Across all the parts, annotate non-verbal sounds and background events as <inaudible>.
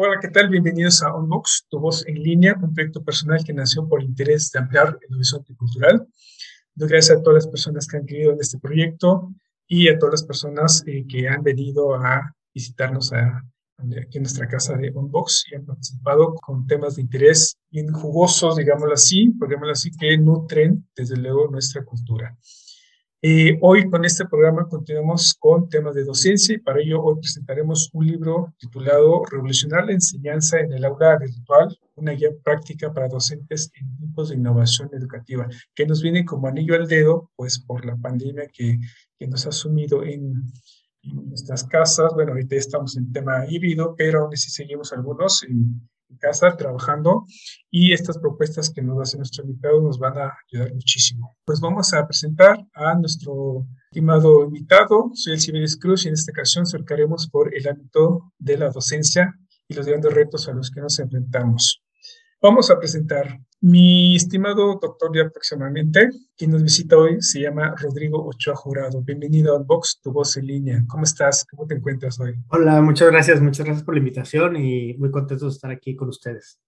Hola, ¿qué tal? Bienvenidos a Unbox, tu voz en línea, un proyecto personal que nació por el interés de ampliar el horizonte cultural. Doy gracias a todas las personas que han querido en este proyecto y a todas las personas eh, que han venido a visitarnos a, aquí en nuestra casa de Unbox y han participado con temas de interés bien jugosos, digámoslo así, digámoslo así, que nutren desde luego nuestra cultura. Eh, hoy con este programa continuamos con temas de docencia y para ello hoy presentaremos un libro titulado Revolucionar la enseñanza en el aula virtual, una guía práctica para docentes en tiempos de innovación educativa, que nos viene como anillo al dedo, pues por la pandemia que, que nos ha sumido en, en nuestras casas. Bueno, ahorita estamos en tema híbrido, pero aún así seguimos algunos en, en casa trabajando y estas propuestas que nos hace nuestro invitado nos van a ayudar muchísimo. Pues vamos a presentar a nuestro estimado invitado, soy el Cibeles Cruz y en esta ocasión cercaremos por el ámbito de la docencia y los grandes retos a los que nos enfrentamos. Vamos a presentar mi estimado doctor ya próximamente, quien nos visita hoy, se llama Rodrigo Ochoa Jurado. Bienvenido a Unbox, tu voz en línea. ¿Cómo estás? ¿Cómo te encuentras hoy? Hola, muchas gracias, muchas gracias por la invitación y muy contento de estar aquí con ustedes.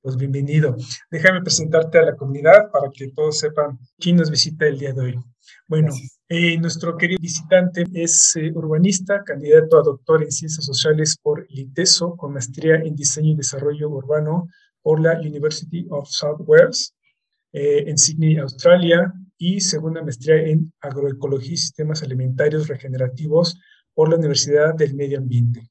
Pues bienvenido. Déjame presentarte a la comunidad para que todos sepan quién nos visita el día de hoy. Bueno, eh, nuestro querido visitante es eh, urbanista, candidato a doctor en ciencias sociales por el ITESO, con maestría en diseño y desarrollo urbano por la University of South Wales eh, en Sydney, Australia, y segunda maestría en agroecología y sistemas alimentarios regenerativos por la Universidad del Medio Ambiente.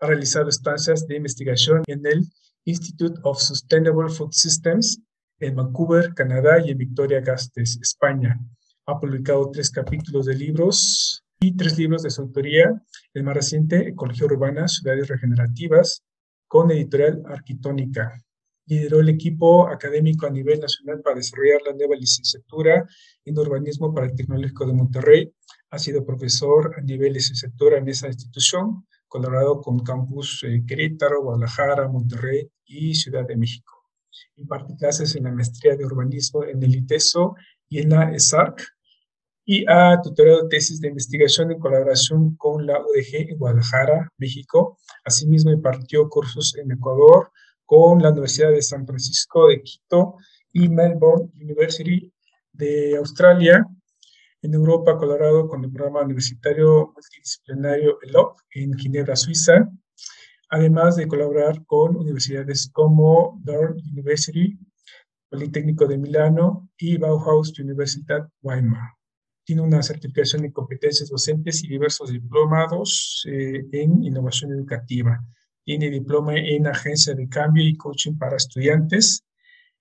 Ha realizado estancias de investigación en el Institute of Sustainable Food Systems en Vancouver, Canadá y en Victoria Gasteiz, España. Ha publicado tres capítulos de libros y tres libros de su autoría. El más reciente, Ecología Urbana, Ciudades Regenerativas, con editorial Arquitónica lideró el equipo académico a nivel nacional para desarrollar la nueva licenciatura en urbanismo para el Tecnológico de Monterrey. Ha sido profesor a nivel licenciatura en esa institución, colaborado con campus eh, Querétaro, Guadalajara, Monterrey y Ciudad de México. Imparte clases en la maestría de urbanismo en el ITESO y en la ESARC y ha tutorado tesis de investigación en colaboración con la UDG en Guadalajara, México. Asimismo, impartió cursos en Ecuador, con la Universidad de San Francisco de Quito y Melbourne University de Australia. En Europa ha colaborado con el programa universitario multidisciplinario ELOP en Ginebra, Suiza, además de colaborar con universidades como Durham University, Politécnico de Milano y Bauhaus Universitat Weimar. Tiene una certificación en competencias docentes y diversos diplomados eh, en innovación educativa tiene diploma en agencia de cambio y coaching para estudiantes.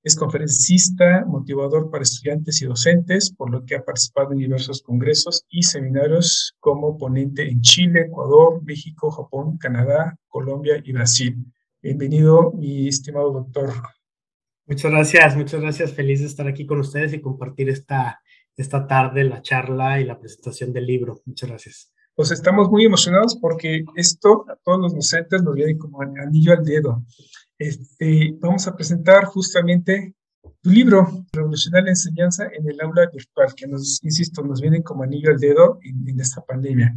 Es conferencista, motivador para estudiantes y docentes, por lo que ha participado en diversos congresos y seminarios como ponente en Chile, Ecuador, México, Japón, Canadá, Colombia y Brasil. Bienvenido, mi estimado doctor. Muchas gracias, muchas gracias. Feliz de estar aquí con ustedes y compartir esta, esta tarde la charla y la presentación del libro. Muchas gracias pues estamos muy emocionados porque esto a todos los docentes nos viene como anillo al dedo. Este, vamos a presentar justamente tu libro, Revolucionar la enseñanza en el aula virtual, que nos, insisto, nos viene como anillo al dedo en, esta pandemia.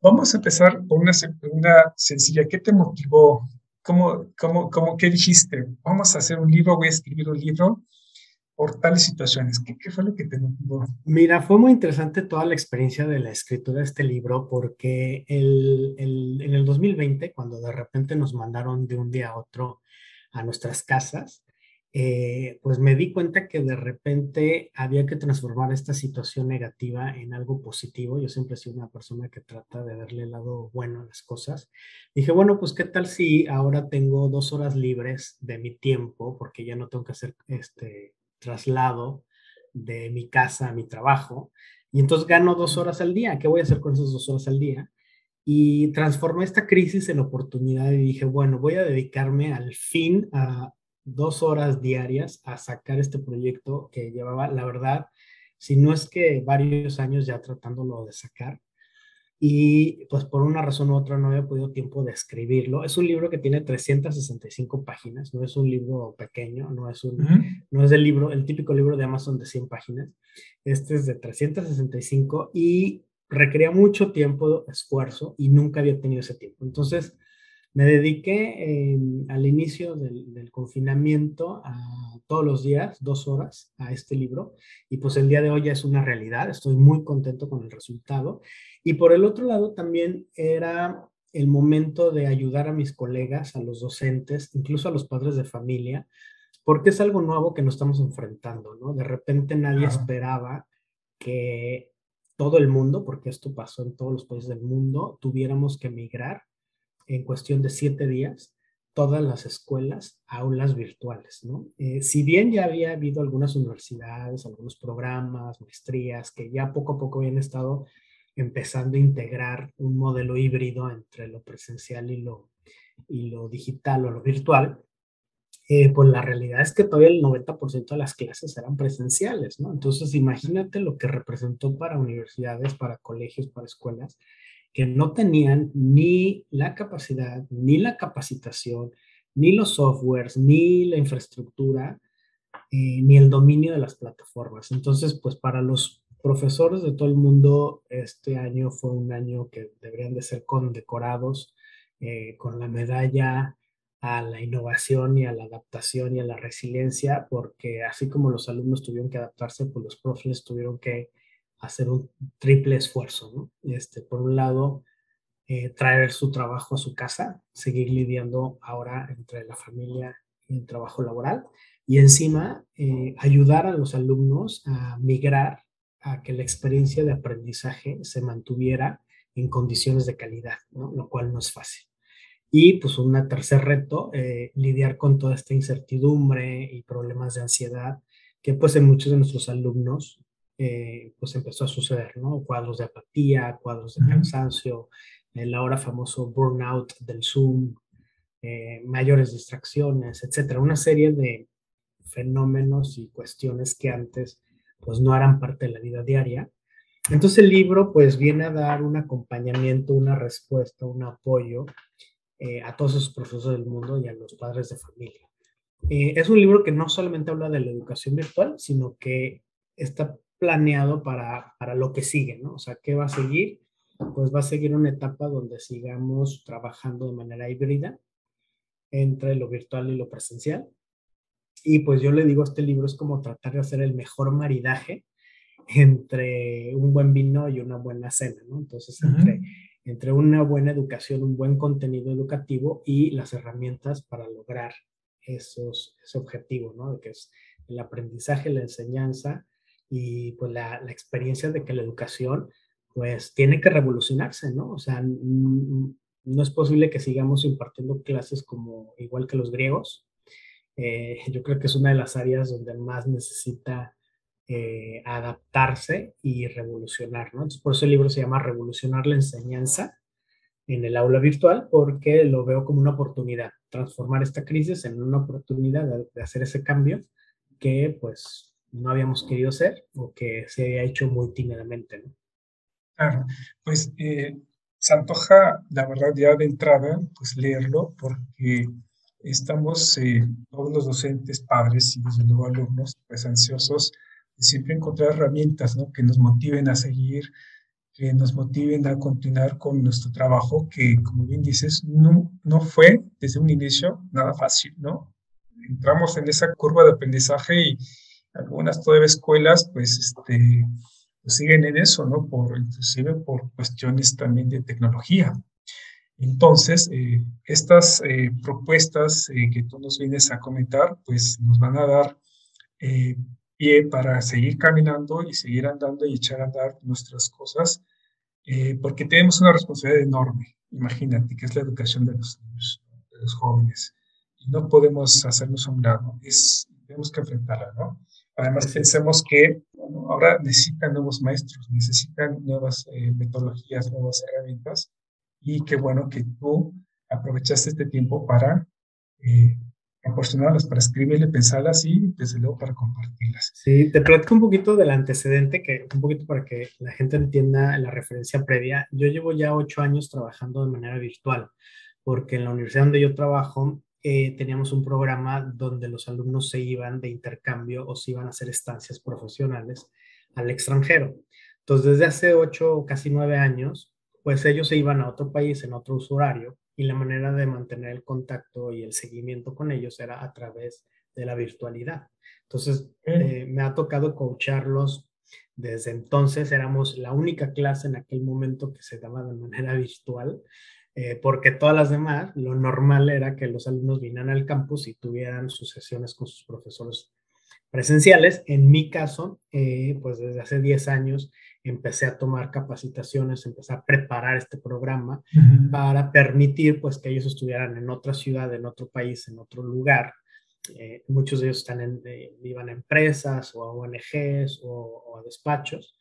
Vamos a empezar con una, una sencilla. ¿Qué te motivó? ¿Cómo, cómo, cómo, ¿Qué dijiste? Vamos a hacer un libro, voy a escribir un libro por tales situaciones? ¿Qué, ¿Qué, fue lo que te motivó? Mira, fue muy interesante toda la experiencia de la escritura de este libro porque el, el, en el 2020, cuando de repente nos mandaron de un día a otro a nuestras casas, eh, pues me di cuenta que de repente había que transformar esta situación negativa en algo positivo. Yo siempre sido una persona que trata de verle el lado bueno a las cosas. Dije, bueno, pues qué tal si ahora tengo dos horas libres de mi tiempo, porque ya no tengo que hacer este, traslado de mi casa a mi trabajo y entonces gano dos horas al día. ¿Qué voy a hacer con esas dos horas al día? y transformé esta crisis en oportunidad y dije, bueno, voy a dedicarme al fin a dos horas diarias a sacar este proyecto que llevaba, la verdad, si no es que varios años ya tratándolo de sacar. Y pues por una razón u otra no había podido tiempo de escribirlo. Es un libro que tiene 365 páginas, no es un libro pequeño, no es, un, no es el libro, el típico libro de Amazon de 100 páginas. Este es de 365 y requería mucho tiempo, esfuerzo y nunca había tenido ese tiempo. Entonces, me dediqué al inicio del, confinamiento a todos los días, dos horas, a este libro. Y pues el día de hoy ya es una realidad. Estoy muy contento con el resultado. Y por el otro lado también era el momento de ayudar a mis colegas, a los docentes, incluso a los padres de familia, porque es algo nuevo que nos estamos enfrentando, ¿no? De repente nadie esperaba que todo el mundo, porque esto pasó en todos los países del mundo, tuviéramos que migrar en cuestión de siete días todas las escuelas aulas virtuales. Eh, si bien ya había habido algunas universidades, algunos programas, maestrías, que ya poco a poco habían estado empezando a integrar un modelo híbrido entre lo presencial y lo, y lo digital o lo virtual, eh, pues la realidad es que todavía el 90% de las clases eran presenciales. Entonces imagínate lo que representó para universidades, para colegios, para escuelas, que no tenían ni la capacidad, ni la capacitación, ni los softwares, ni la infraestructura, eh, ni el dominio de las plataformas. Entonces, pues para los profesores de todo el mundo, este año fue un año que deberían de ser condecorados eh, con la medalla a la innovación y a la adaptación y a la resiliencia, porque así como los alumnos tuvieron que adaptarse, pues los profes tuvieron que hacer un triple esfuerzo. Este, por un lado, eh, traer su trabajo a su casa, seguir lidiando ahora entre la familia y el trabajo laboral, y encima eh, ayudar a los alumnos a migrar a que la experiencia de aprendizaje se mantuviera en condiciones de calidad, lo cual no es fácil. Y pues un tercer reto, eh, lidiar con toda esta incertidumbre y problemas de ansiedad que pues en muchos de nuestros alumnos eh, pues empezó a suceder, ¿no? Cuadros de apatía, cuadros de cansancio, el ahora famoso burnout del Zoom, eh, mayores distracciones, etcétera. Una serie de fenómenos y cuestiones que antes pues no eran parte de la vida diaria. Entonces el libro pues viene a dar un acompañamiento, una respuesta, un apoyo eh, a todos esos profesores del mundo y a los padres de familia. es un libro que no solamente habla de la educación virtual, sino que está planeado para, para lo que sigue, ¿no? O sea, ¿qué va a seguir? Pues va a seguir una etapa donde sigamos trabajando de manera híbrida entre lo virtual y lo presencial. Y pues yo le digo, este libro es como tratar de hacer el mejor maridaje entre un buen vino y una buena cena, ¿no? Entonces, entre, entre una buena educación, un buen contenido educativo y las herramientas para lograr esos, ese objetivo, ¿no? Que es el aprendizaje, la enseñanza, y pues la, la, experiencia de que la educación pues tiene que revolucionarse, ¿no? O sea, no es posible que sigamos impartiendo clases como igual que los griegos. Eh, yo creo que es una de las áreas donde más necesita eh, adaptarse y revolucionar, ¿no? Entonces, por eso el libro se llama Revolucionar la enseñanza en el aula virtual, porque lo veo como una oportunidad, transformar esta crisis en una oportunidad de, de hacer ese cambio que pues no habíamos querido ser o que se había hecho muy tímidamente. ¿no? Claro, pues eh, se antoja, la verdad, ya de entrada, pues leerlo, porque estamos eh, todos los docentes, padres y desde luego alumnos, pues ansiosos de siempre encontrar herramientas ¿no? que nos motiven a seguir, que nos motiven a continuar con nuestro trabajo, que como bien dices, no, no fue desde un inicio nada fácil, ¿no? Entramos en esa curva de aprendizaje y, algunas todavía escuelas, pues, este, pues siguen en eso, ¿no? Por, inclusive por cuestiones también de tecnología. Entonces, eh, estas eh, propuestas eh, que tú nos vienes a comentar, pues nos van a dar pie para seguir caminando y seguir andando y echar a andar nuestras cosas, porque tenemos una responsabilidad enorme, imagínate, que es la educación de los niños, de los jóvenes. Y no podemos hacernos a un lado, es, tenemos que enfrentarla, ¿no? Además, pensemos que ahora necesitan nuevos maestros, necesitan nuevas eh, metodologías, nuevas herramientas, y qué bueno que tú aprovechaste este tiempo para eh, proporcionarlas, para escribirle, pensarlas y desde luego para compartirlas. Sí, te platico un poquito del antecedente, que un poquito para que la gente entienda la referencia previa. Yo llevo ya ocho años trabajando de manera virtual, porque en la universidad donde yo trabajo eh, teníamos un programa donde los alumnos se iban de intercambio o se iban a hacer estancias profesionales al extranjero. Entonces, desde hace ocho o casi nueve años, pues ellos se iban a otro país en otro uso horario y la manera de mantener el contacto y el seguimiento con ellos era a través de la virtualidad. Entonces, eh, me ha tocado coacharlos desde entonces, éramos la única clase en aquel momento que se daba de manera virtual, eh, porque todas las demás, lo normal era que los alumnos vinieran al campus y tuvieran sus sesiones con sus profesores presenciales. En mi caso, eh, pues desde hace 10 años empecé a tomar capacitaciones, empecé a preparar este programa para permitir pues que ellos estuvieran en otra ciudad, en otro país, en otro lugar. Eh, muchos de ellos están en, eh, iban a empresas o a ONGs o, a despachos,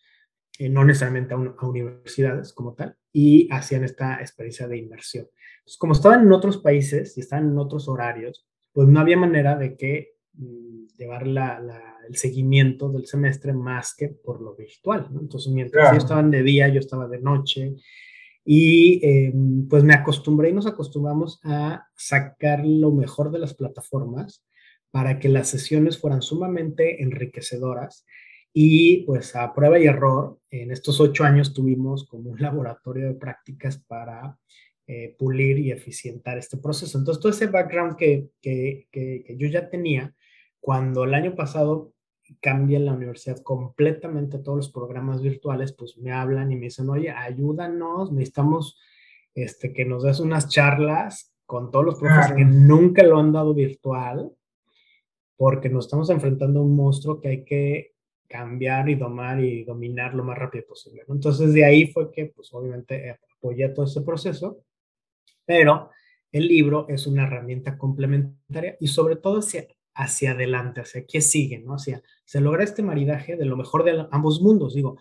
eh, no necesariamente a, a, universidades como tal, y hacían esta experiencia de inmersión. Entonces, como estaban en otros países y estaban en otros horarios, pues no había manera de que Mm, llevar la, el seguimiento del semestre más que por lo virtual. ¿no? Entonces, mientras ellos estaban de día, yo estaba de noche. Y em, pues me acostumbré y nos acostumbramos a sacar lo mejor de las plataformas para que las sesiones fueran sumamente enriquecedoras. Y pues a prueba y error, en estos ocho años tuvimos como un <laughs> laboratorio de prácticas para eh, pulir y eficientar este proceso. Entonces, todo ese background que, que, que, yo ya tenía, cuando el año pasado cambia la universidad completamente todos los programas virtuales, pues me hablan y me dicen, oye, ayúdanos, necesitamos este, que nos des unas charlas con todos los profesores que nunca lo han dado virtual, porque nos estamos enfrentando a un monstruo que hay que cambiar y domar y dominar lo más rápido posible. Entonces de ahí fue que, pues obviamente, apoyé todo ese proceso, pero el libro es una herramienta complementaria y sobre todo hacia, hacia adelante, hacia qué sigue, ¿no? Hacia, se logra este maridaje de lo mejor de ambos mundos. Digo,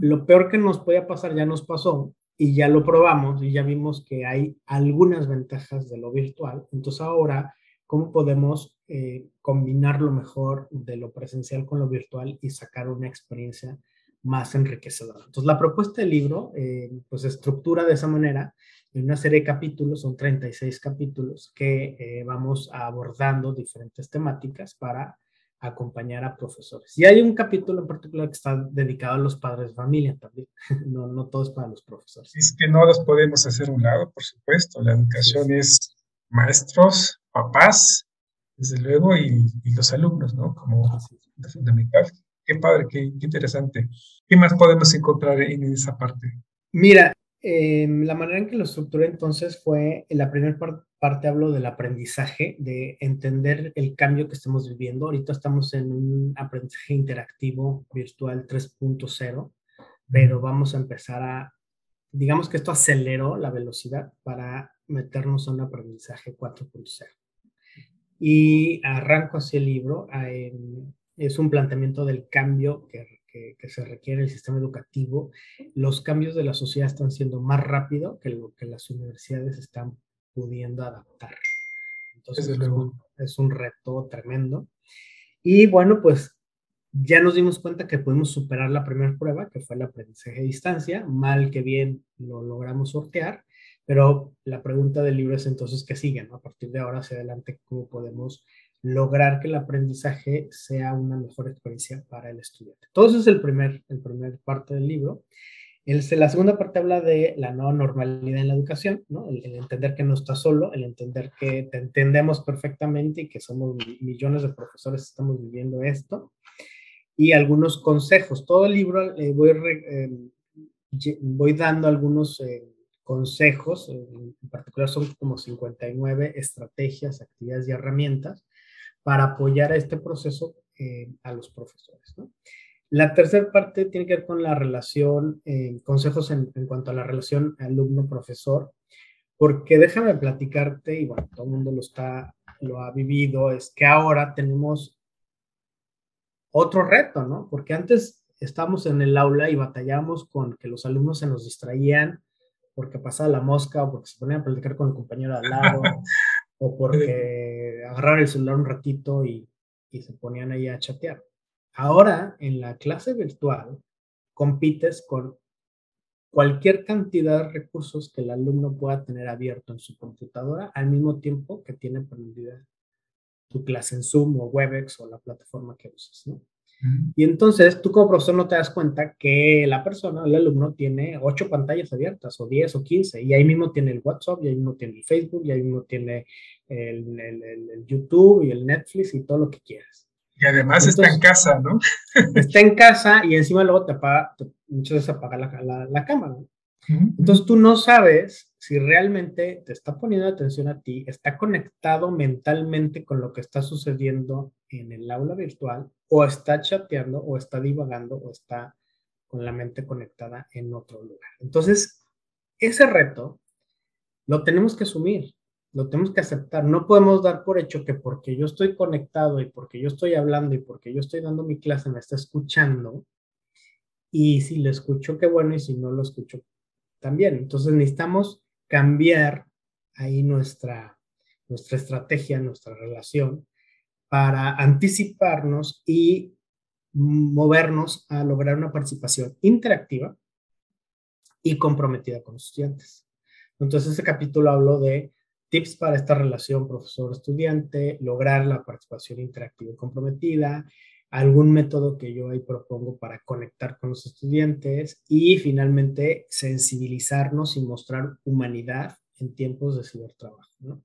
lo peor que nos podía pasar ya nos pasó y ya lo probamos y ya vimos que hay algunas ventajas de lo virtual. Entonces ahora, ¿cómo podemos eh, combinar lo mejor de lo presencial con lo virtual y sacar una experiencia más enriquecedora? Entonces la propuesta del libro, eh, pues estructura de esa manera en una serie de capítulos, son 36 capítulos, que eh, vamos abordando diferentes temáticas para acompañar a profesores. Y hay un capítulo en particular que está dedicado a los padres de familia también, <laughs> no, no todo es para los profesores. Es que no los podemos hacer un lado, por supuesto, la educación es maestros, papás, desde luego, y, los alumnos, ¿no? Como fundamental. Qué padre, qué, qué interesante. ¿Qué más podemos encontrar en esa parte? Mira, Em, la manera en que lo estructuré entonces fue, en la primera parte hablo del aprendizaje, de entender el cambio que estamos viviendo. Ahorita estamos en un aprendizaje interactivo virtual 3.0, pero vamos a empezar a, digamos que esto aceleró la velocidad para meternos a un aprendizaje 4.0. Y arranco el libro. es un planteamiento del cambio que que, se requiere el sistema educativo, los cambios de la sociedad están siendo más rápido que lo que las universidades están pudiendo adaptar. Entonces, es un, es un reto tremendo. Y bueno, pues ya nos dimos cuenta que pudimos superar la primera prueba, que fue el aprendizaje a distancia, mal que bien lo logramos sortear, pero la pregunta del libro es entonces qué sigue, ¿no? A partir de ahora hacia adelante, ¿cómo podemos lograr que el aprendizaje sea una mejor experiencia para el estudiante. Todo eso es el primer, el primer parte del libro. El, la segunda parte habla de la nueva normalidad en la educación, ¿no? el, entender que no estás solo, el entender que te entendemos perfectamente y que somos millones de profesores estamos viviendo esto, y algunos consejos. Todo el libro eh, voy, eh, voy dando algunos eh, consejos, en particular son como 59 estrategias, actividades y herramientas para apoyar a este proceso eh, a los profesores. La tercera parte tiene que ver con la relación, eh, consejos en, en, cuanto a la relación alumno-profesor, porque déjame platicarte, y bueno, todo el mundo lo, está, lo ha vivido, es que ahora tenemos otro reto, ¿no? Porque antes estábamos en el aula y batallamos con que los alumnos se nos distraían porque pasaba la mosca o porque se ponía a platicar con el compañero al lado <laughs> o porque agarraron el celular un ratito y, y se ponían ahí a chatear. Ahora, en la clase virtual, compites con cualquier cantidad de recursos que el alumno pueda tener abierto en su computadora al mismo tiempo que tiene prendida tu clase en Zoom o Webex o la plataforma que uses, ¿no? Y entonces tú como profesor no te das cuenta que la persona, el alumno, tiene ocho pantallas abiertas o diez o quince y ahí mismo tiene el WhatsApp y ahí mismo tiene el Facebook y ahí mismo tiene el, el, YouTube y el Netflix y todo lo que quieras. Y además está en casa, ¿no? <laughs> está en casa y encima luego te apaga, muchas veces apaga la, la, cámara. Entonces tú no sabes si realmente te está poniendo atención a ti, está conectado mentalmente con lo que está sucediendo en el aula virtual o está chateando o está divagando o está con la mente conectada en otro lugar. Entonces, ese reto lo tenemos que asumir, lo tenemos que aceptar. No podemos dar por hecho que porque yo estoy conectado y porque yo estoy hablando y porque yo estoy dando mi clase me está escuchando. Y si lo escucho, qué bueno, y si no lo escucho, también. Entonces necesitamos cambiar ahí nuestra, nuestra estrategia, nuestra relación para anticiparnos y movernos a lograr una participación interactiva y comprometida con los estudiantes. Entonces, este capítulo habló de tips para esta relación profesor-estudiante, lograr la participación interactiva y comprometida, algún método que yo ahí propongo para conectar con los estudiantes y finalmente sensibilizarnos y mostrar humanidad en tiempos de cibertrabajo. ¿no?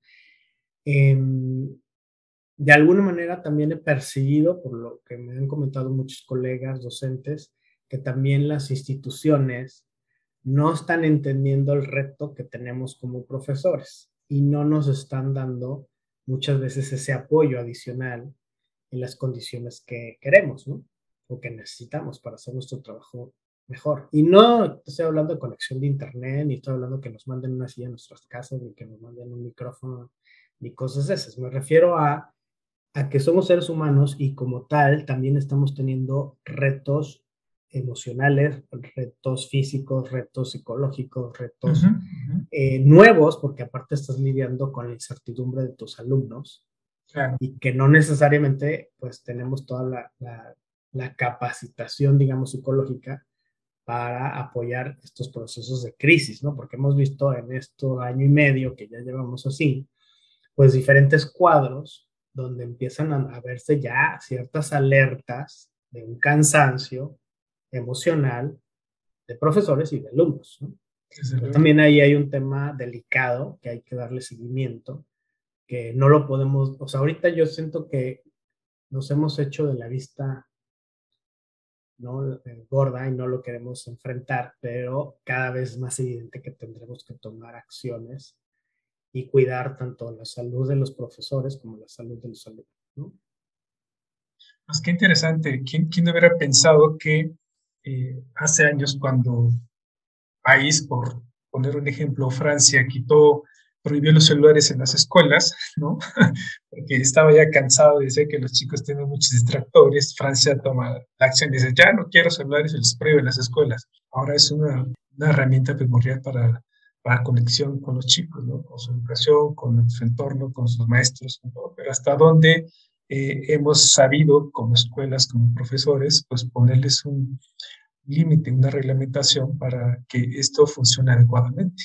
Em, de alguna manera también he percibido, por lo que me han comentado muchos colegas docentes, que también las instituciones no están entendiendo el reto que tenemos como profesores y no nos están dando muchas veces ese apoyo adicional en las condiciones que queremos, ¿no? O que necesitamos para hacer nuestro trabajo mejor. Y no estoy hablando de conexión de internet, ni estoy hablando que nos manden una silla a nuestras casas, ni que nos manden un micrófono, ni cosas esas. Me refiero a a que somos seres humanos y como tal también estamos teniendo retos emocionales, retos físicos, retos psicológicos, retos eh, nuevos, porque aparte estás lidiando con la incertidumbre de tus alumnos. Y que no necesariamente pues tenemos toda la, la, la, capacitación, digamos, psicológica para apoyar estos procesos de crisis, ¿no? Porque hemos visto en este año y medio que ya llevamos así, pues diferentes cuadros donde empiezan a, verse ya ciertas alertas de un cansancio emocional de profesores y de alumnos. también ahí hay un tema delicado que hay que darle seguimiento, que no lo podemos, o sea, ahorita yo siento que nos hemos hecho de la vista ¿no? Eh, gorda y no lo queremos enfrentar, pero cada vez es más evidente que tendremos que tomar acciones y cuidar tanto la salud de los profesores como la salud de los alumnos. ¿no? Pues qué interesante. ¿Quién, quién hubiera pensado que eh, hace años cuando país, por poner un ejemplo, Francia quitó, prohibió los celulares en las escuelas, ¿no? <laughs> Porque estaba ya cansado de decir que los chicos tienen muchos distractores. Francia toma la acción y dice, ya no quiero celulares y los prohíbe en las escuelas. Ahora es una, una herramienta primordial para para conexión con los chicos, con su educación, con su entorno, con sus maestros, pero hasta dónde eh, hemos sabido como escuelas, como profesores, pues ponerles un límite, una reglamentación para que esto funcione adecuadamente.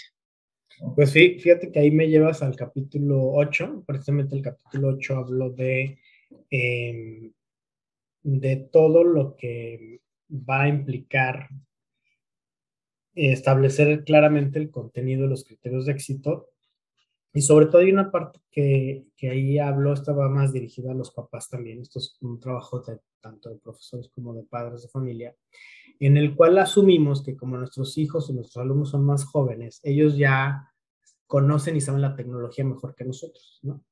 Pues sí, fíjate que ahí me llevas al capítulo 8, precisamente el capítulo 8 habló de, em, de todo lo que va a implicar establecer claramente el contenido los criterios de éxito. Y sobre todo hay una parte que, que ahí hablo, estaba más dirigida a los papás también. Esto es un trabajo de, tanto de profesores como de padres de familia, en el cual asumimos que como nuestros hijos y nuestros alumnos son más jóvenes, ellos ya conocen y saben la tecnología mejor que nosotros, ¿no?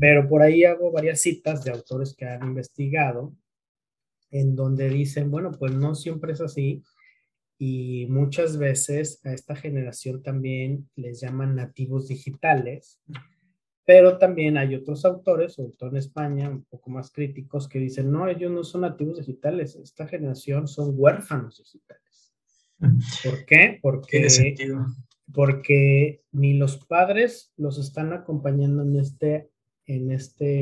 Pero por ahí hago varias citas de autores que han investigado en donde dicen, bueno, pues no siempre es así y muchas veces a esta generación también les llaman nativos digitales, pero también hay otros autores, sobre todo en España, un poco más críticos, que dicen, no, ellos no son nativos digitales, esta generación son huérfanos digitales. ¿Por <laughs> qué? Porque porque ni los padres los están acompañando en este, en este,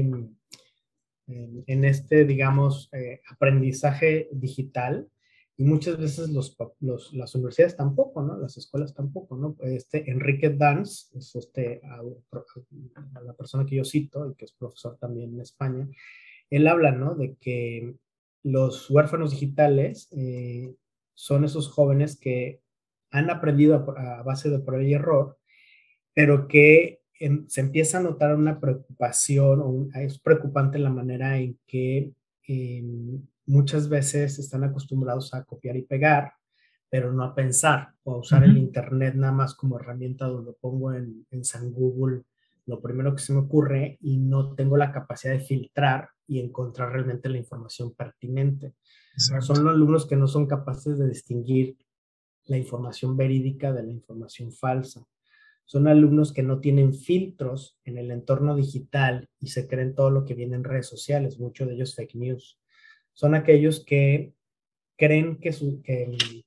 en, este digamos, eh, aprendizaje digital, y muchas veces los, las universidades tampoco, ¿no? Las escuelas tampoco, ¿no? Este Enrique Dance, es este, la persona que yo cito y que es profesor también en España, él habla, ¿no? De que los huérfanos digitales eh, son esos jóvenes que han aprendido a, base de prueba y error, pero que se empieza a notar una preocupación, o es preocupante la manera en que em, muchas veces están acostumbrados a copiar y pegar, pero no a pensar o a usar el Internet nada más como herramienta donde pongo en, en San Google lo primero que se me ocurre y no tengo la capacidad de filtrar y encontrar realmente la información pertinente. Son los alumnos que no son capaces de distinguir la información verídica de la información falsa. Son alumnos que no tienen filtros en el entorno digital y se creen todo lo que viene en redes sociales, muchos de ellos fake news son aquellos que creen que,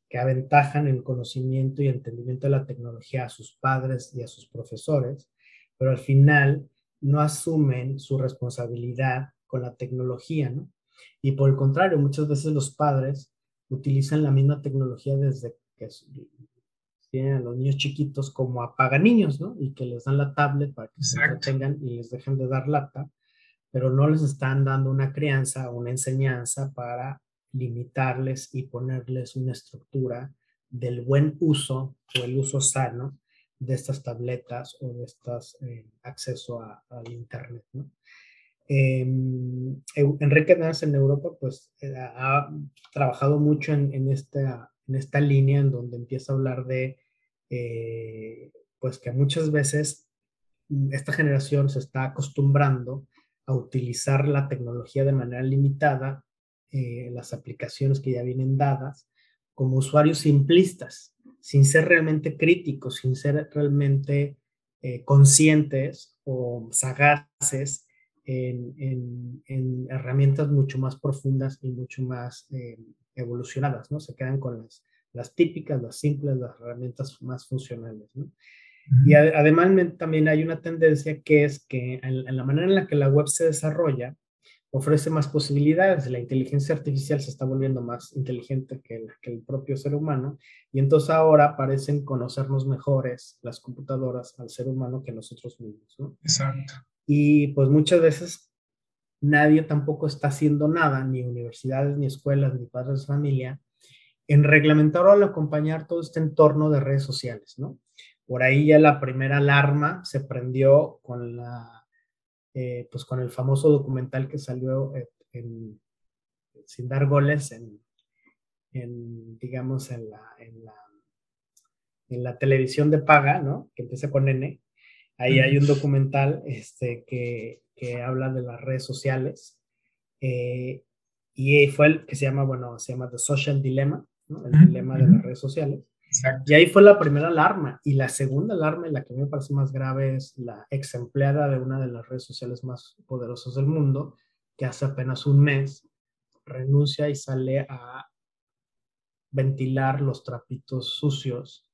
que, aventajan el conocimiento y entendimiento de la tecnología a sus padres y a sus profesores, pero al final no asumen su responsabilidad con la tecnología, ¿no? Y por el contrario, muchas veces los padres utilizan la misma tecnología desde que tienen a los niños chiquitos como apaga niños, ¿no? Y que les dan la tablet para que se entretengan y les dejen de dar lata pero no les están dando una crianza, una enseñanza para limitarles y ponerles una estructura del buen uso o el uso sano de estas tabletas o de estos eh, acceso al Internet. Em, Enrique Nance en Europa pues eh, ha trabajado mucho en, esta, en esta línea en donde empieza a hablar de eh, pues que muchas veces esta generación se está acostumbrando a utilizar la tecnología de manera limitada, eh, las aplicaciones que ya vienen dadas, como usuarios simplistas, sin ser realmente críticos, sin ser realmente eh, conscientes o sagaces en, herramientas mucho más profundas y mucho más eh, evolucionadas, ¿no? Se quedan con las, las típicas, las simples, las herramientas más funcionales, ¿no? Y además también hay una tendencia que es que en, la manera en la que la web se desarrolla, ofrece más posibilidades. La inteligencia artificial se está volviendo más inteligente que el, que el, propio ser humano y entonces ahora parecen conocernos mejores las computadoras al ser humano que nosotros mismos. ¿no? Exacto. Y pues muchas veces nadie tampoco está haciendo nada, ni universidades, ni escuelas, ni padres de familia, en reglamentar o acompañar todo este entorno de redes sociales, ¿no? Por ahí ya la primera alarma se prendió con la, eh, pues con el famoso documental que salió en, sin dar goles en, digamos, en la, en la, en la televisión de paga, ¿no? Que empieza con N. Ahí hay un documental este, que, que habla de las redes sociales. Eh, y fue el que se llama, bueno, se llama The Social Dilemma, ¿no? El dilema de las redes sociales. Y ahí fue la primera alarma. Y la segunda alarma, y la que me parece más grave, es la ex empleada de una de las redes sociales más poderosas del mundo, que hace apenas un mes renuncia y sale a ventilar los trapitos sucios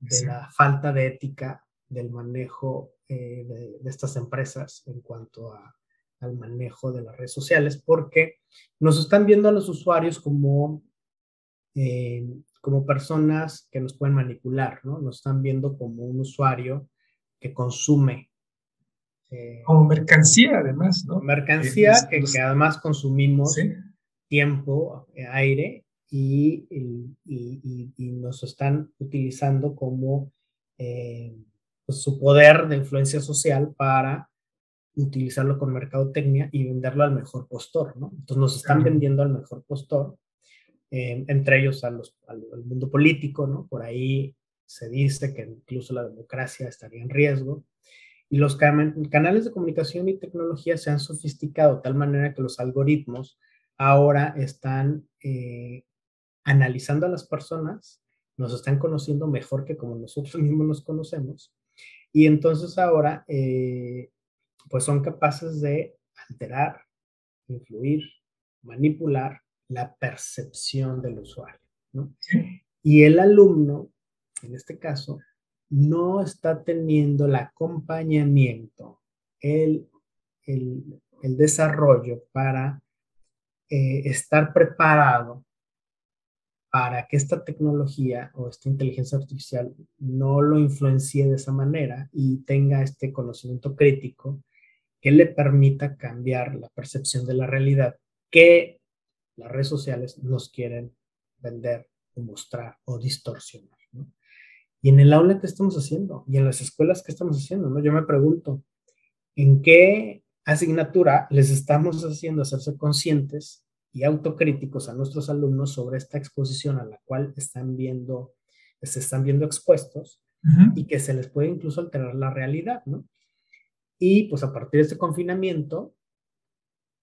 de la falta de ética del manejo eh, de, estas empresas en cuanto a, al manejo de las redes sociales, porque nos están viendo a los usuarios como eh, como personas que nos pueden manipular, ¿no? Nos están viendo como un usuario que consume. Eh, como mercancía, además, ¿no? Mercancía que, que, además consumimos tiempo, eh, aire, y, y, y, nos están utilizando como eh, pues, su poder de influencia social para utilizarlo con mercadotecnia y venderlo al mejor postor, ¿no? Entonces nos están vendiendo al mejor postor entre ellos al, mundo político, ¿no? Por ahí se dice que incluso la democracia estaría en riesgo. Y los canales de comunicación y tecnología se han sofisticado de tal manera que los algoritmos ahora están eh, analizando a las personas, nos están conociendo mejor que como nosotros <laughs> mismos nos conocemos. Y entonces ahora, eh, pues son capaces de alterar, influir, manipular la percepción del usuario. ¿no? Y el alumno, en este caso, no está teniendo el acompañamiento, el, el, desarrollo para eh, estar preparado para que esta tecnología o esta inteligencia artificial no lo influencie de esa manera y tenga este conocimiento crítico que le permita cambiar la percepción de la realidad que las redes sociales nos quieren vender o mostrar o distorsionar. Y en el aula, ¿qué estamos haciendo? Y en las escuelas, ¿qué estamos haciendo? ¿no? Yo me pregunto, ¿en qué asignatura les estamos haciendo hacerse conscientes y autocríticos a nuestros alumnos sobre esta exposición a la cual están viendo, se están viendo expuestos y que se les puede incluso alterar la realidad, ¿no? Y pues a partir de este confinamiento,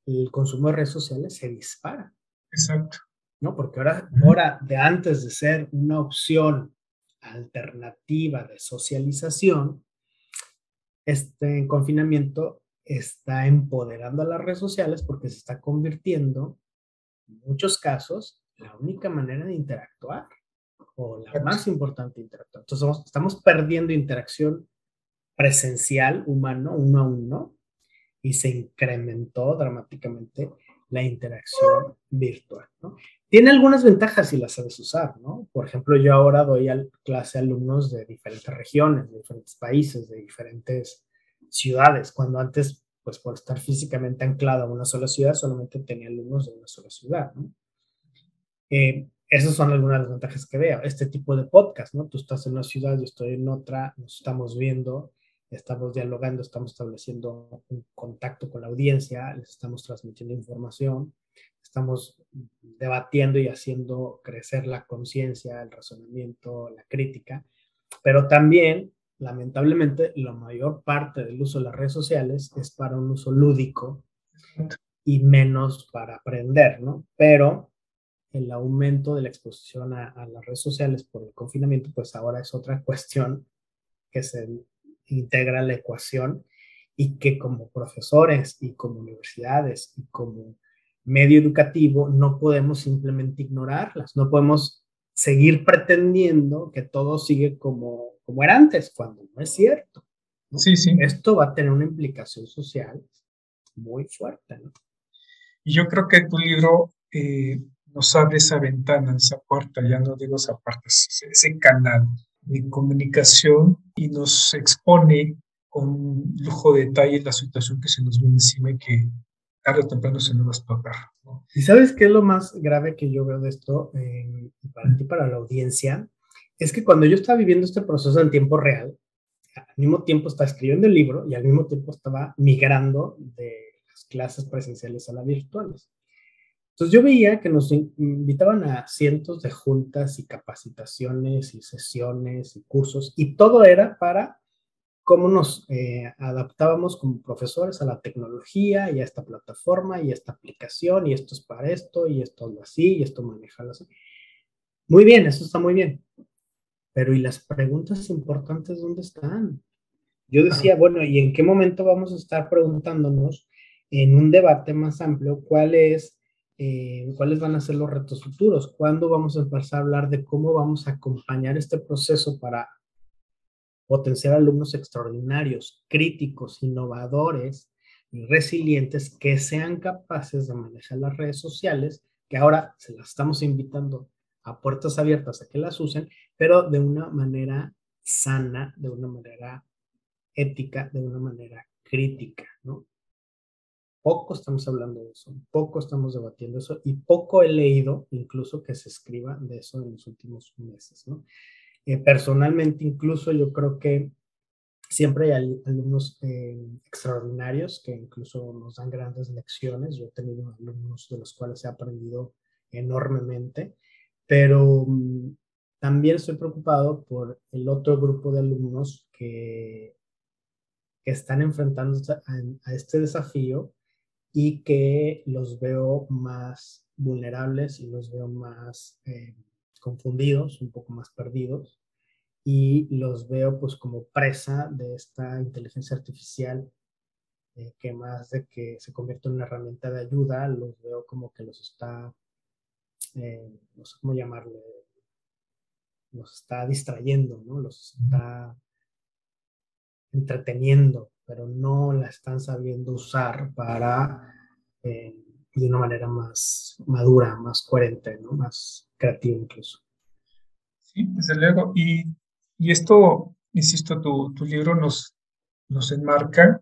el consumo de redes sociales se dispara. Exacto. ¿No? Porque ahora, ahora de antes de ser una opción alternativa de socialización, este confinamiento está empoderando a las redes sociales porque se está convirtiendo en muchos casos, la única manera de interactuar o la más importante interactuar. Entonces, estamos perdiendo interacción presencial, humano, uno a uno, y se incrementó dramáticamente la interacción virtual. Tiene algunas ventajas si las sabes usar. Por ejemplo, yo ahora doy a clase a alumnos de diferentes regiones, de diferentes países, de diferentes ciudades, cuando antes pues por estar físicamente anclado a una sola ciudad, solamente tenía alumnos de una sola ciudad. ¿no? Eh, esas son algunas de las ventajas que veo. Este tipo de podcast, ¿no? Tú estás en una ciudad, yo estoy en otra, nos estamos viendo, estamos dialogando, estamos estableciendo un contacto con la audiencia, les estamos transmitiendo información, estamos debatiendo y haciendo crecer la conciencia, el razonamiento, la crítica, pero también lamentablemente, la mayor parte del uso de las redes sociales es para un uso lúdico y menos para aprender, ¿no? Pero el aumento de la exposición a, las redes sociales por el confinamiento, pues ahora es otra <laughs> cuestión que se integra la ecuación y que como profesores y como universidades y como medio educativo no podemos simplemente ignorarlas, no podemos seguir pretendiendo que todo sigue como como era antes, cuando no es cierto. Sí, sí. Esto va a tener una implicación social muy fuerte. ¿no? Y yo creo que tu libro eh, nos abre esa ventana, esa puerta, ya no digo esa puerta, ese canal de comunicación y nos expone con lujo de detalle la situación que se nos viene encima y que tarde o temprano se nos va a explotar. ¿Y sabes qué es lo más grave que yo veo de esto eh, para ti, para la audiencia? es que cuando yo estaba viviendo este proceso en tiempo real, al mismo tiempo estaba escribiendo el libro y al mismo tiempo estaba migrando de las clases presenciales a las virtuales. Entonces yo veía que nos invitaban a cientos de juntas y capacitaciones y sesiones y cursos y todo era para cómo nos eh, adaptábamos como profesores a la tecnología y a esta plataforma y a esta aplicación y esto es para esto y esto lo así y esto maneja así. Muy bien, eso está muy bien. Pero ¿y las preguntas importantes dónde están? Yo decía, bueno, ¿y en qué momento vamos a estar preguntándonos en un debate más amplio cuál es, eh, cuáles van a ser los retos futuros? ¿Cuándo vamos a empezar a hablar de cómo vamos a acompañar este proceso para potenciar alumnos extraordinarios, críticos, innovadores y resilientes que sean capaces de manejar las redes sociales, que ahora se las estamos invitando a puertas abiertas a que las usen, pero de una manera sana, de una manera ética, de una manera crítica, ¿no? Poco estamos hablando de eso, poco estamos debatiendo eso y poco he leído incluso que se escriba de eso en los últimos meses, ¿no? Eh, personalmente, incluso yo creo que siempre hay alumnos eh, extraordinarios que incluso nos dan grandes lecciones. Yo he tenido alumnos de los cuales he aprendido enormemente pero mm, también estoy preocupado por el otro grupo de alumnos que, que están enfrentando a, este desafío y que los veo más vulnerables y los veo más eh, confundidos, un poco más perdidos y los veo pues como presa de esta inteligencia artificial eh, que más de que se convierte en una herramienta de ayuda, los veo como que los está eh, no sé cómo llamarle, los está distrayendo, ¿no? Los está entreteniendo, pero no la están sabiendo usar para eh, de una manera más madura, más coherente, ¿no? Más creativa incluso. Sí, desde luego. Y, y esto, insisto, tu, tu libro nos, nos enmarca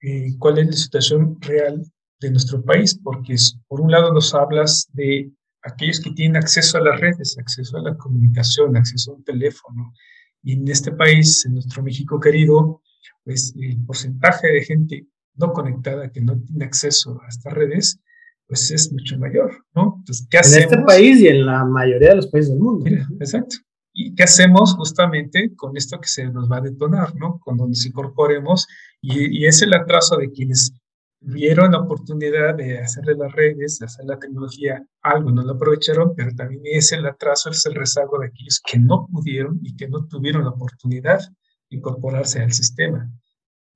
eh, cuál es la situación real de nuestro país, porque por un lado nos hablas de aquellos que tienen acceso a las redes, acceso a la comunicación, acceso a un teléfono. Y en este país, en nuestro México querido, pues el porcentaje de gente no conectada que no tiene acceso a estas redes, pues es mucho mayor, ¿no? Entonces, ¿qué hacemos? En este país y en la mayoría de los países del mundo. exacto. ¿Y qué hacemos justamente con esto que se nos va a detonar, ¿no? Cuando nos incorporemos y, y es el atraso de quienes vieron la oportunidad de hacerle las redes, de hacer la tecnología, algo no lo aprovecharon, pero también es el atraso, es el rezago de aquellos que no pudieron y que no tuvieron la oportunidad de incorporarse al sistema.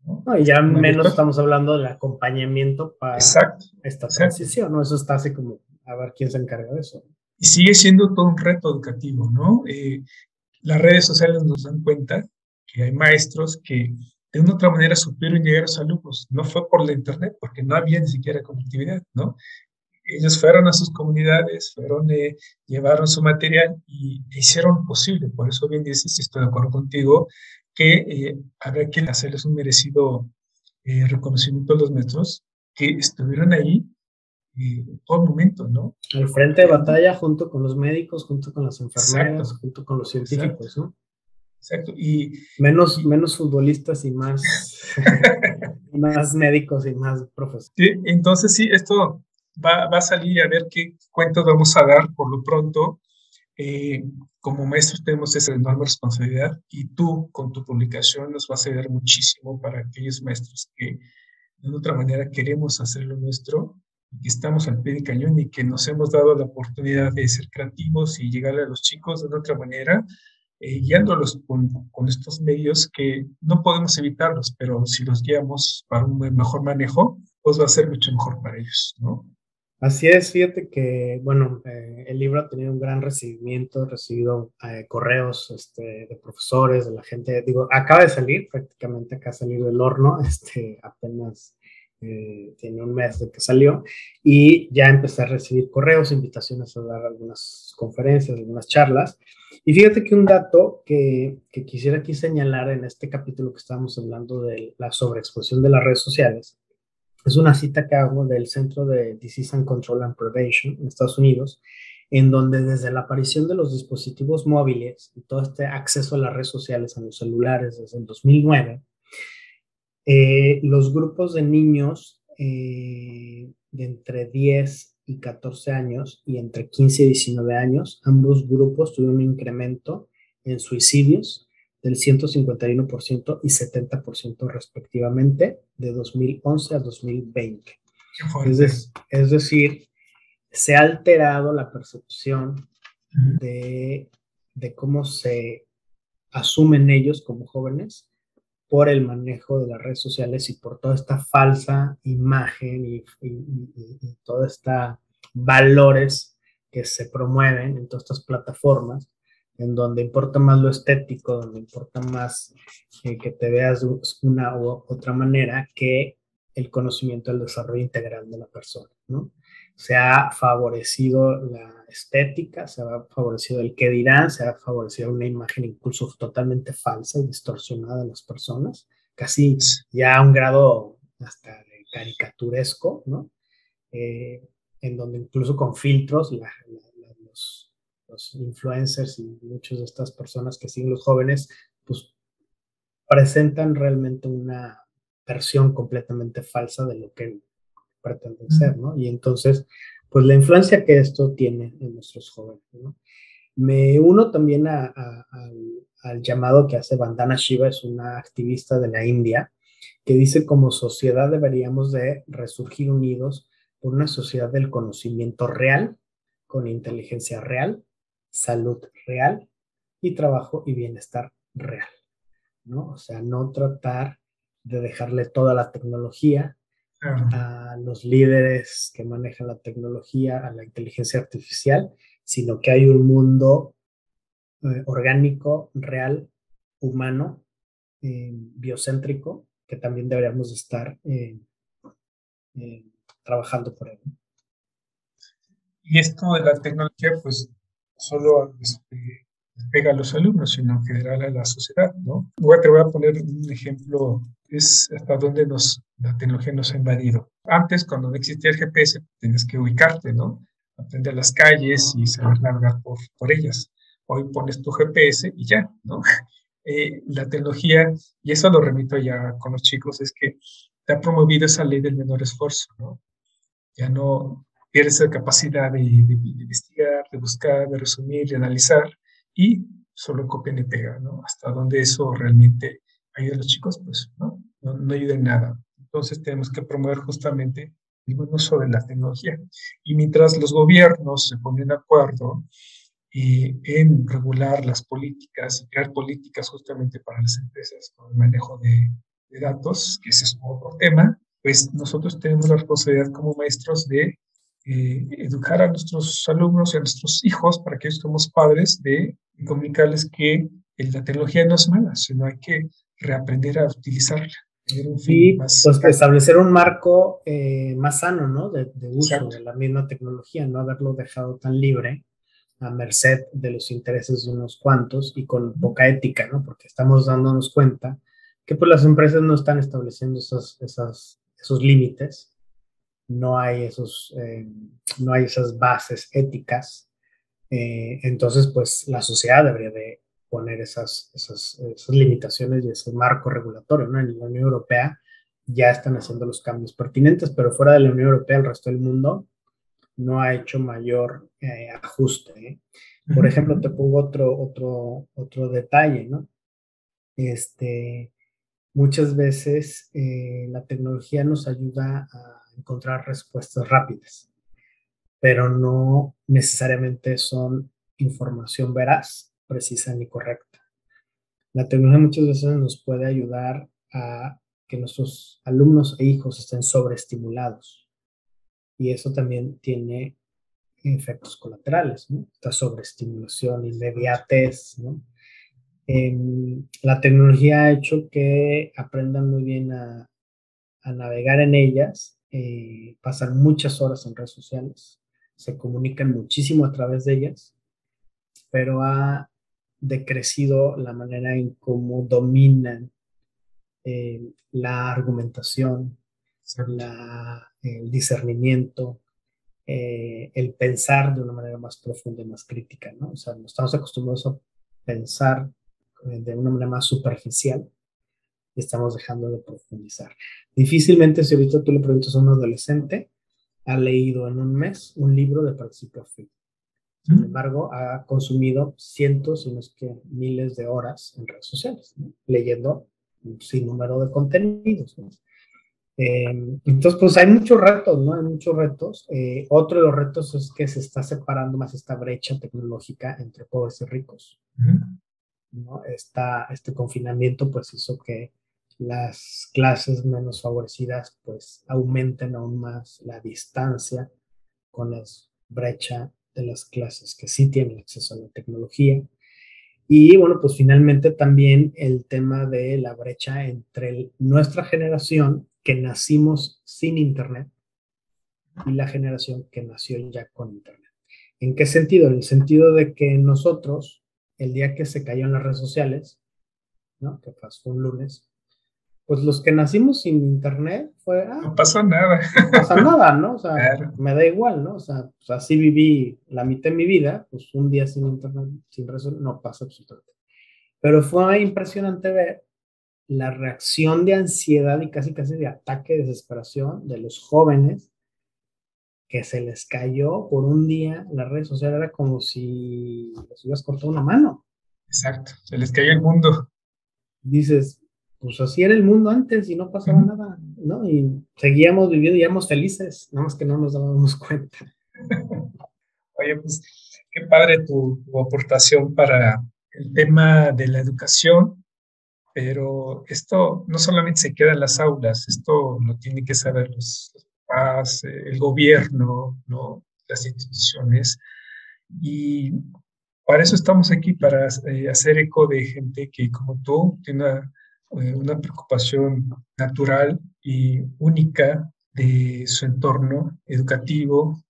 ¿no? y ya menos estamos hablando del acompañamiento para esta transición, ¿no? Eso está así como a ver quién se encarga de eso. Y sigue siendo todo un reto educativo, ¿no? Eh, las redes sociales nos dan cuenta que hay maestros que de una otra manera supieron llegar a sus alumnos. No fue por la internet, porque no había ni siquiera conectividad, ¿no? Ellos fueron a sus comunidades, fueron, eh, llevaron su material y hicieron posible. Por eso bien dices, estoy de acuerdo contigo, que eh, habrá que hacerles un merecido eh, reconocimiento a los maestros que estuvieron ahí eh, todo momento, ¿no? Al frente de batalla junto con los médicos, junto con las enfermeras, junto con los científicos, ¿no? Exacto. Y menos, menos futbolistas y más, <laughs> más médicos y más profesores. Sí, entonces sí, esto va, va, a salir a ver qué cuentos vamos a dar por lo pronto. Eh, como maestros tenemos esa enorme responsabilidad y tú con tu publicación nos vas a ayudar muchísimo para aquellos maestros que de otra manera queremos hacer lo nuestro y que estamos al pie de cañón y que nos hemos dado la oportunidad de ser creativos y llegar a los chicos de otra manera, eh, guiándolos con, estos medios que no podemos evitarlos, pero si los guiamos para un mejor manejo, pues va a ser mucho mejor para ellos, ¿no? Así es, fíjate que, bueno, eh, el libro ha tenido un gran recibimiento, he recibido eh, correos este, de profesores, de la gente, digo, acaba de salir, prácticamente acaba de salir del horno, <laughs> este, apenas eh, tiene un mes de que salió, y ya empecé a recibir correos, invitaciones a dar algunas conferencias, algunas charlas, y fíjate que un dato que, que quisiera aquí señalar en este capítulo que estábamos hablando de la sobreexposición de las redes sociales, es una cita que hago del Centro de Disease and Control and Prevention en Estados Unidos, en donde desde la aparición de los dispositivos móviles y todo este acceso a las redes sociales, a los celulares desde el 2009, eh, los grupos de niños eh, de entre 10 y 14 años y entre 15 y 19 años, ambos grupos tuvieron un incremento en suicidios del 151% y 70% respectivamente de 2011 a 2020. Es, es, decir, se ha alterado la percepción de, de, cómo se asumen ellos como jóvenes por el manejo de las redes sociales y por toda esta falsa imagen y, y, y, y toda esta valores que se promueven en todas estas plataformas en donde importa más lo estético, donde importa más eh, que te veas una u otra manera que el conocimiento del desarrollo integral de la persona, ¿no? Se ha favorecido la estética, se ha favorecido el qué dirán, se ha favorecido una imagen incluso totalmente falsa y distorsionada de las personas, casi ya a un grado hasta de caricaturesco, ¿no? Eh, en donde incluso con filtros la, la, los, los influencers y muchas de estas personas que siguen los jóvenes, pues presentan realmente una versión completamente falsa de lo que pretenden ser, ¿no? Y entonces, pues la influencia que esto tiene en nuestros jóvenes, ¿no? Me uno también a, a, al, al, llamado que hace Vandana Shiva, es una activista de la India, que dice como sociedad deberíamos de resurgir unidos por una sociedad del conocimiento real, con inteligencia real, salud real y trabajo y bienestar real, ¿no? O sea, no tratar de dejarle toda la tecnología a los líderes que manejan la tecnología, a la inteligencia artificial, sino que hay un mundo eh, orgánico, real, humano, biocéntrico, que también deberíamos estar trabajando por él. Y esto de la tecnología, pues, solo este, pega a los alumnos, sino en general a la sociedad, ¿no? te voy a poner un ejemplo, es hasta dónde nos, la tecnología nos ha invadido. Antes, cuando no existía el GPS, tenías que ubicarte, ¿no? Aprender las calles y saber navegar por, por ellas. Hoy pones tu GPS y ya, ¿no? <laughs> Eh, la tecnología, y eso lo remito ya con los chicos, es que te ha promovido esa ley del menor esfuerzo, ¿no? Ya no pierdes la capacidad de, de, investigar, de buscar, de resumir, de analizar, y solo copian y pegan, ¿no? Hasta donde eso realmente ayuda a los chicos, pues no, no, ayuda en nada. Entonces tenemos que promover justamente el buen uso de la tecnología. Y mientras los gobiernos se ponen de acuerdo eh, en regular las políticas y crear políticas justamente para las empresas con el manejo de, de datos, que ese es otro tema, pues nosotros tenemos la responsabilidad como maestros de eh, educar a nuestros alumnos y a nuestros hijos para que ellos somos padres de comunicarles que la tecnología no es mala, sino hay que reaprender a utilizarla. Sí, pues establecer un marco eh, más sano, ¿no? De, uso de la misma tecnología, no haberlo dejado tan libre a merced de los intereses de unos cuantos y con poca ética, ¿no? Porque estamos dándonos cuenta que pues las empresas no están estableciendo esos, esas, esos límites no hay, esos, eh, no hay esas bases éticas. Eh, entonces, pues la sociedad debería de poner esas, esas, limitaciones y ese marco regulatorio. ¿no? En la Unión Europea ya están haciendo los cambios pertinentes, pero fuera de la Unión Europea, el resto del mundo no ha hecho mayor eh, ajuste. Por ejemplo, te pongo otro, otro, otro detalle, ¿no? Este, muchas veces la tecnología nos ayuda a encontrar respuestas rápidas, pero no necesariamente son información veraz, precisa ni correcta. La tecnología muchas veces nos puede ayudar a que nuestros alumnos e hijos estén sobreestimulados. Y eso también tiene efectos colaterales, ¿no? Esta sobreestimulación, inmediatez, ¿no? La tecnología ha hecho que aprendan muy bien a, navegar en ellas eh, pasan muchas horas en redes sociales, se comunican muchísimo a través de ellas, pero ha decrecido la manera en cómo dominan eh, la argumentación, el discernimiento, eh, el pensar de una manera más profunda y más crítica, ¿no? O sea, estamos acostumbrados a pensar de una manera más superficial y estamos dejando de profundizar. Difícilmente si ahorita tú le preguntas a un adolescente, ha leído en un mes un libro de principio a fin. Sin embargo, ha consumido cientos, si no es que miles de horas en redes sociales, leyendo un sinnúmero de contenidos. Em, entonces, pues hay muchos retos, ¿no? Hay muchos retos. Eh, otro de los retos es que se está separando más esta brecha tecnológica entre pobres y ricos. ¿No? este confinamiento pues hizo que las clases menos favorecidas pues aumenten aún más la distancia con la brecha de las clases que sí tienen acceso a la tecnología. Y bueno, pues finalmente también el tema de la brecha entre nuestra generación que nacimos sin Internet y la generación que nació ya con Internet. ¿En qué sentido? En el sentido de que nosotros, el día que se cayó en las redes sociales, ¿no? que pasó un lunes, pues los que nacimos sin internet fue... Ah, no pasó nada. No pasa nada, ¿no? O sea, me da igual, ¿no? O sea, pues así viví la mitad de mi vida, pues un día sin internet, sin resolución, no pasa absolutamente. Pero fue impresionante ver la reacción de ansiedad y casi casi de ataque, de desesperación de los jóvenes que se les cayó por un día la red social, era como si les hubieras cortado una mano. Exacto, se les cayó el mundo. Dices, pues así era el mundo antes y no pasaba nada, ¿no? Y seguíamos viviendo y éramos felices, nada más que no nos dábamos cuenta. <laughs> Oye, pues qué padre tu, aportación para el tema de la educación, pero esto no solamente se queda en las aulas, esto lo tienen que saber los, papás, el gobierno, ¿no? Las instituciones. Y para eso estamos aquí, para eh, hacer eco de gente que como tú tiene una, una preocupación natural y única de su entorno educativo,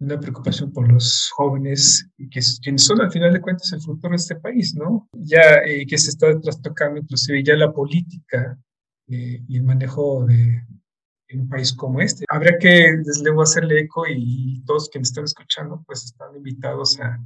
una preocupación por los jóvenes, que, quienes son al final de cuentas el futuro de este país, ¿no? Ya eh, que se está trastocando inclusive ya la política eh, y el manejo de en un país como este. Habría que desde luego hacerle eco y todos quienes están escuchando pues están invitados a,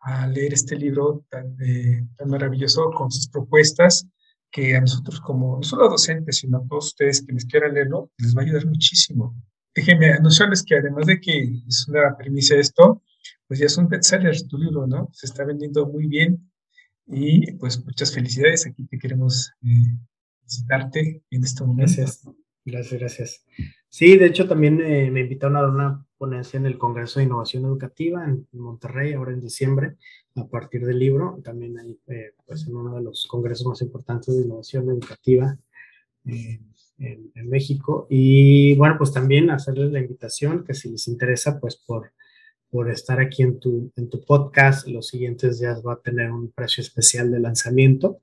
a leer este libro tan, eh, tan maravilloso con sus propuestas que a nosotros como, no solo docentes, sino a todos ustedes quienes quieran leerlo, les va a ayudar muchísimo. Déjenme anunciarles que además de que es una premisa esto, pues ya es un bestseller tu libro, ¿no? Se está vendiendo muy bien y pues muchas felicidades. Aquí te queremos eh, visitarte en este momento. Gracias, gracias, gracias. Sí, de hecho también eh, me invitaron a dar una ponencia en el Congreso de Innovación Educativa en, Monterrey, ahora en diciembre, a partir del libro. También ahí, eh, pues en uno de los congresos más importantes de innovación educativa en, México. Y bueno, pues también hacerles la invitación que si les interesa, pues por, por estar aquí en tu, en tu podcast, los siguientes días va a tener un precio especial de lanzamiento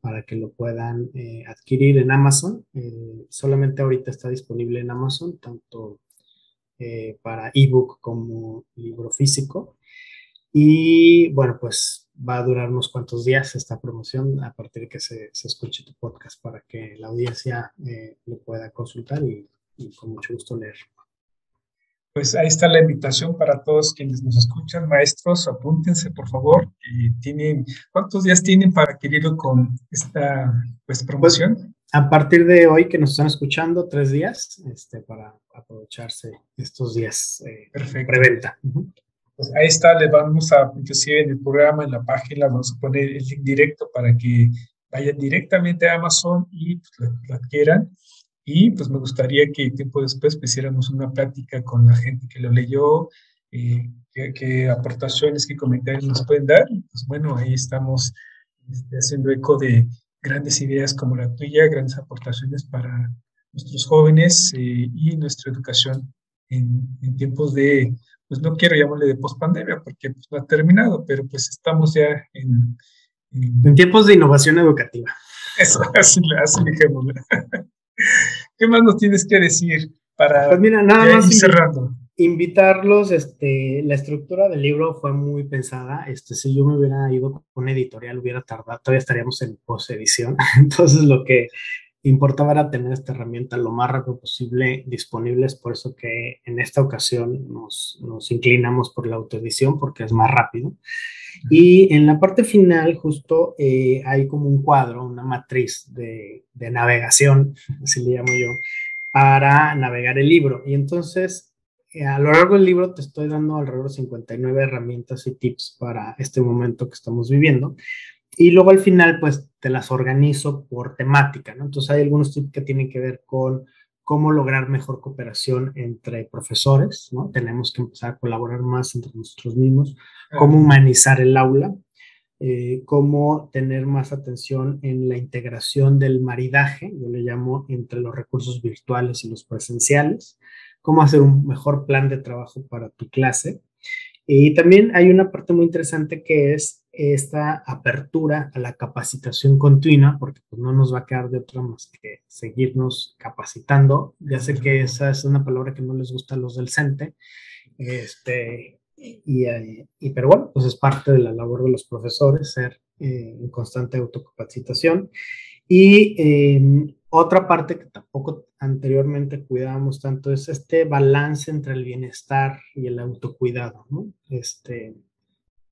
para que lo puedan eh, adquirir en Amazon. Eh, solamente ahorita está disponible en Amazon, tanto eh, para ebook como libro físico. Y bueno, pues va a durar unos cuantos días esta promoción a partir de que se, escuche tu podcast para que la audiencia lo pueda consultar y, con mucho gusto leer. Pues ahí está la invitación para todos quienes nos escuchan, maestros, apúntense por favor. Y tienen, ¿Cuántos días tienen para adquirirlo con esta pues, promoción? Pues, a partir de hoy que nos están escuchando, tres días, este, para aprovecharse estos días eh, preventa. Pues ahí está, le vamos a, inclusive en el programa, en la página, vamos a poner el link directo para que vayan directamente a Amazon y pues, lo, adquieran. Y pues me gustaría que tiempo después pues, hiciéramos una plática con la gente que lo leyó, eh, qué, aportaciones, qué comentarios nos pueden dar. pues bueno, ahí estamos este, haciendo eco de grandes ideas como la tuya, grandes aportaciones para nuestros jóvenes eh, y nuestra educación en, en tiempos de pues no quiero llamarle de pospandemia porque pues, no ha terminado, pero pues estamos ya en, en, tiempos de innovación educativa. Eso, así, así dijimos. ¿Qué más nos tienes que decir para pues mira, nada más ir cerrando? Invitarlos, este, la estructura del libro fue muy pensada. Este, si yo me hubiera ido con una editorial, hubiera tardado, todavía estaríamos en post-edición. <laughs> Entonces, lo que importaba era tener esta herramienta lo más rápido posible disponible. Es por eso que en esta ocasión nos, nos inclinamos por la autoedición porque es más rápido. Y en la parte final justo eh, hay como un cuadro, una matriz de, de navegación, así le llamo yo, para navegar el libro. Y entonces eh, a lo largo del libro te estoy dando alrededor de 59 herramientas y tips para este momento que estamos viviendo. Y luego al final, pues te las organizo por temática, ¿no? Entonces hay algunos tips que tienen que ver con cómo lograr mejor cooperación entre profesores, ¿no? Tenemos que empezar a colaborar más entre nosotros mismos, cómo humanizar el aula, eh, cómo tener más atención en la integración del maridaje, yo le llamo entre los recursos virtuales y los presenciales, cómo hacer un mejor plan de trabajo para tu clase. Y también hay una parte muy interesante que es esta apertura a la capacitación continua, porque pues, no nos va a quedar de otra más que seguirnos capacitando. Ya sé que esa es una palabra que no les gusta a los del CENTE, este, y, y, pero bueno, pues es parte de la labor de los profesores ser eh, en constante autocapacitación. Y em, otra parte que tampoco anteriormente cuidábamos tanto es este balance entre el bienestar y el autocuidado, ¿no? Este,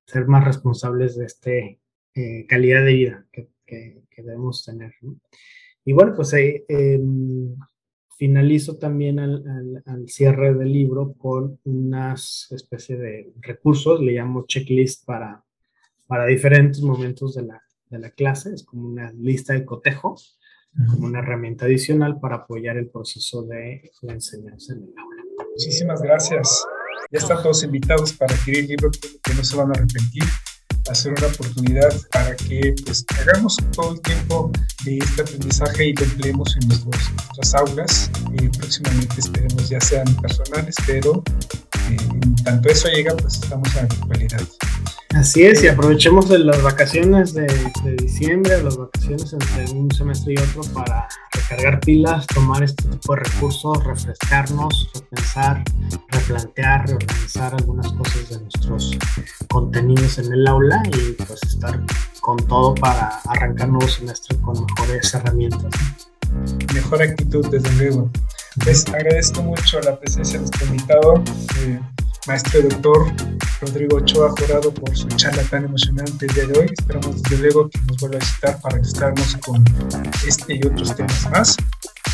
ser más responsables de esta eh, calidad de vida que, debemos tener. Y bueno, pues eh, em, finalizo también al, cierre del libro con unas especie de recursos, le llamo checklist para, para diferentes momentos de la, de la clase, es como una lista de cotejo, como una herramienta adicional para apoyar el proceso de la enseñanza en el aula. Muchísimas gracias. Ya están todos invitados para adquirir el libro que no se van a arrepentir, hacer una oportunidad para que pues, hagamos todo el tiempo de este aprendizaje y lo empleemos en nuestras aulas. y próximamente esperemos ya sean personales, pero eh, en tanto eso llega, pues estamos a la actualidad. Así es, y aprovechemos de las vacaciones de, diciembre, las vacaciones entre un semestre y otro para recargar pilas, tomar este tipo de recursos, refrescarnos, repensar, replantear, reorganizar algunas cosas de nuestros contenidos en el aula y pues estar con todo para arrancar nuevo semestre con mejores herramientas. Mejor actitud, desde luego. Les agradezco mucho la presencia de este invitado. Eh, maestro doctor Rodrigo Ochoa Jurado por su charla tan emocionante el día de hoy. Esperamos desde luego que nos vuelva a visitar para ilustrarnos con este y otros temas más.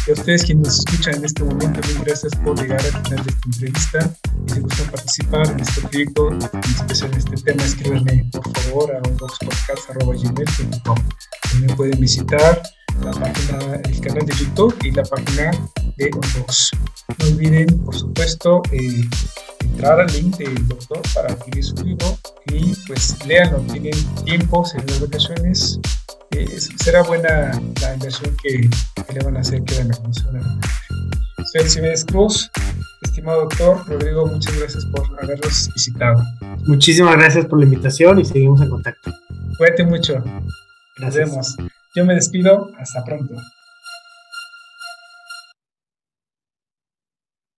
Y a ustedes quienes nos escuchan en este momento, muchas gracias por llegar al final de esta entrevista. Y si gustan participar en este proyecto, en especial en este tema, escríbanme por favor a unboxpodcast.gmail.com. También pueden visitar la página, el canal de YouTube y la página de Unbox. No olviden, por supuesto, eh, entrar al link del doctor para adquirir su libro y pues léanlo, tienen tiempo en las vacaciones. Eh, será buena la inversión que, le van a hacer, que van a conocer. Soy Cimedes Cruz, estimado doctor Rodrigo, muchas gracias por habernos visitado. Muchísimas gracias por la invitación y seguimos en contacto. Cuídate mucho. Nos vemos. Yo me despido. Hasta pronto.